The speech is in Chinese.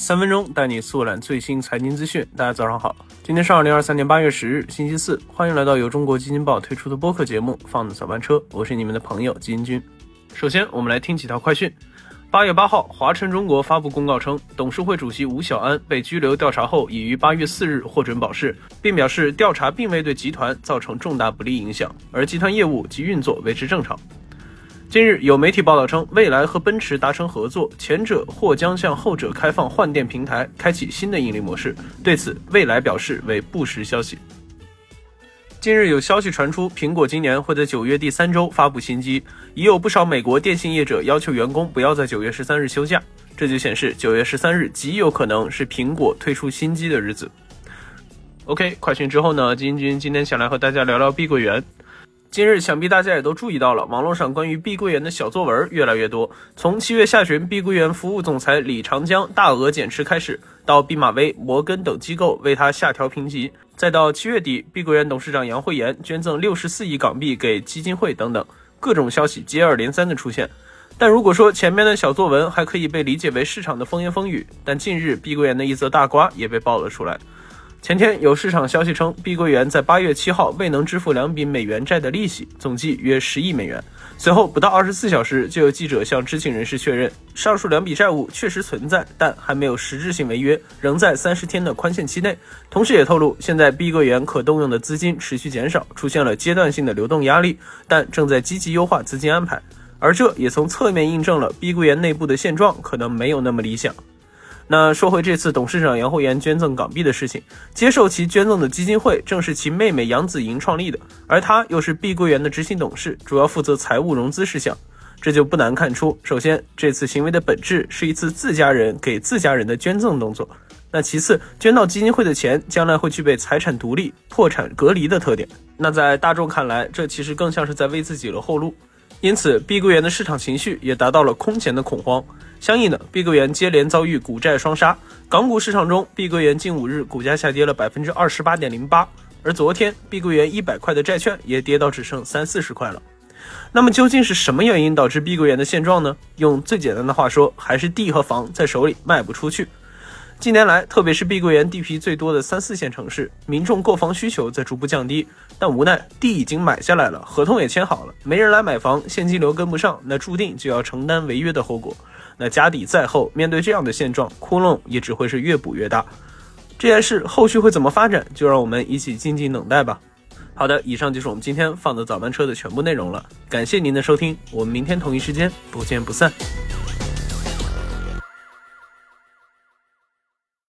三分钟带你速览最新财经资讯。大家早上好，今天是二零二三年八月十日，星期四。欢迎来到由中国基金报推出的播客节目《放的早班车》，我是你们的朋友基金君。首先，我们来听几条快讯。八月八号，华晨中国发布公告称，董事会主席吴晓安被拘留调查后，已于八月四日获准保释，并表示调查并未对集团造成重大不利影响，而集团业务及运作维持正常。近日有媒体报道称，蔚来和奔驰达成合作，前者或将向后者开放换电平台，开启新的盈利模式。对此，蔚来表示为不实消息。近日有消息传出，苹果今年会在九月第三周发布新机，已有不少美国电信业者要求员工不要在九月十三日休假，这就显示九月十三日极有可能是苹果推出新机的日子。OK，快讯之后呢，金军今天想来和大家聊聊碧桂园。今日想必大家也都注意到了，网络上关于碧桂园的小作文越来越多。从七月下旬，碧桂园服务总裁李长江大额减持开始，到毕马威、摩根等机构为他下调评级，再到七月底，碧桂园董事长杨惠妍捐赠六十四亿港币给基金会等等，各种消息接二连三的出现。但如果说前面的小作文还可以被理解为市场的风言风语，但近日碧桂园的一则大瓜也被爆了出来。前天有市场消息称，碧桂园在八月七号未能支付两笔美元债的利息，总计约十亿美元。随后不到二十四小时，就有记者向知情人士确认，上述两笔债务确实存在，但还没有实质性违约，仍在三十天的宽限期内。同时也透露，现在碧桂园可动用的资金持续减少，出现了阶段性的流动压力，但正在积极优化资金安排。而这也从侧面印证了碧桂园内部的现状可能没有那么理想。那说回这次董事长杨惠妍捐赠港币的事情，接受其捐赠的基金会正是其妹妹杨子莹创立的，而她又是碧桂园的执行董事，主要负责财务融资事项，这就不难看出，首先这次行为的本质是一次自家人给自家人的捐赠动作，那其次捐到基金会的钱将来会具备财产独立、破产隔离的特点，那在大众看来，这其实更像是在为自己留后路。因此，碧桂园的市场情绪也达到了空前的恐慌。相应的，碧桂园接连遭遇股债双杀。港股市场中，碧桂园近五日股价下跌了百分之二十八点零八，而昨天，碧桂园一百块的债券也跌到只剩三四十块了。那么，究竟是什么原因导致碧桂园的现状呢？用最简单的话说，还是地和房在手里卖不出去。近年来，特别是碧桂园地皮最多的三四线城市，民众购房需求在逐步降低，但无奈地已经买下来了，合同也签好了，没人来买房，现金流跟不上，那注定就要承担违约的后果。那家底再厚，面对这样的现状，窟窿也只会是越补越大。这件事后续会怎么发展，就让我们一起静静等待吧。好的，以上就是我们今天放的早班车的全部内容了，感谢您的收听，我们明天同一时间不见不散。